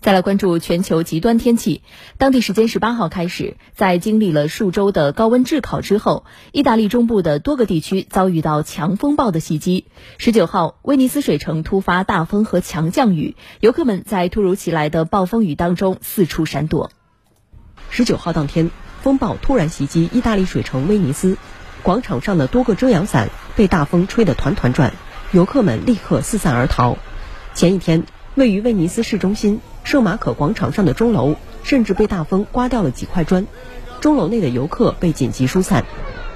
再来关注全球极端天气。当地时间十八号开始，在经历了数周的高温炙烤之后，意大利中部的多个地区遭遇到强风暴的袭击。十九号，威尼斯水城突发大风和强降雨，游客们在突如其来的暴风雨当中四处闪躲。十九号当天，风暴突然袭击意大利水城威尼斯，广场上的多个遮阳伞被大风吹得团团转，游客们立刻四散而逃。前一天，位于威尼斯市中心。圣马可广场上的钟楼甚至被大风刮掉了几块砖，钟楼内的游客被紧急疏散。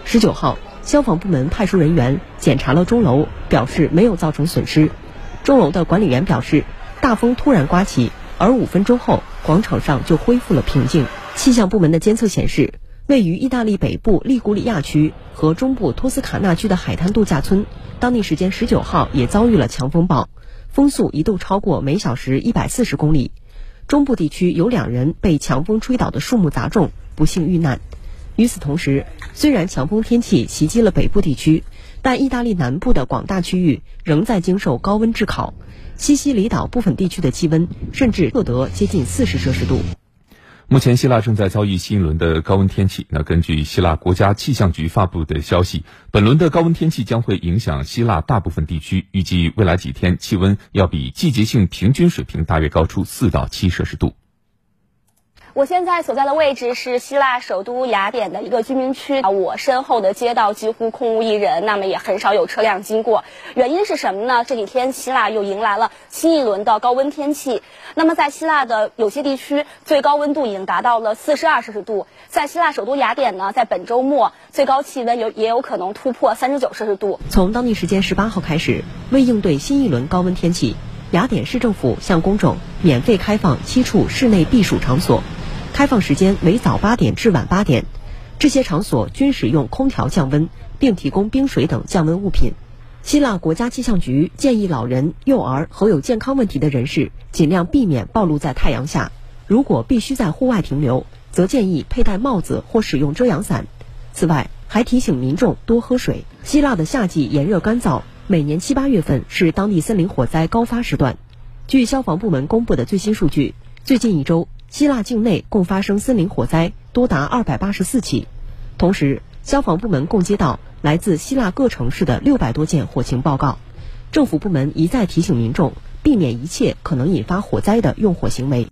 十九号，消防部门派出人员检查了钟楼，表示没有造成损失。钟楼的管理员表示，大风突然刮起，而五分钟后广场上就恢复了平静。气象部门的监测显示，位于意大利北部利古里亚区和中部托斯卡纳区的海滩度假村，当地时间十九号也遭遇了强风暴。风速一度超过每小时一百四十公里，中部地区有两人被强风吹倒的树木砸中，不幸遇难。与此同时，虽然强风天气袭击了北部地区，但意大利南部的广大区域仍在经受高温炙烤，西西里岛部分地区的气温甚至测得接近四十摄氏度。目前，希腊正在遭遇新一轮的高温天气。那根据希腊国家气象局发布的消息，本轮的高温天气将会影响希腊大部分地区，预计未来几天气温要比季节性平均水平大约高出四到七摄氏度。我现在所在的位置是希腊首都雅典的一个居民区啊，我身后的街道几乎空无一人，那么也很少有车辆经过。原因是什么呢？这几天希腊又迎来了新一轮的高温天气。那么在希腊的有些地区，最高温度已经达到了四十二摄氏度。在希腊首都雅典呢，在本周末最高气温有也有可能突破三十九摄氏度。从当地时间十八号开始，为应对新一轮高温天气，雅典市政府向公众免费开放七处室内避暑场所。开放时间为早八点至晚八点，这些场所均使用空调降温，并提供冰水等降温物品。希腊国家气象局建议老人、幼儿和有健康问题的人士尽量避免暴露在太阳下。如果必须在户外停留，则建议佩戴帽子或使用遮阳伞。此外，还提醒民众多喝水。希腊的夏季炎热干燥，每年七八月份是当地森林火灾高发时段。据消防部门公布的最新数据，最近一周。希腊境内共发生森林火灾多达二百八十四起，同时消防部门共接到来自希腊各城市的六百多件火情报告。政府部门一再提醒民众避免一切可能引发火灾的用火行为。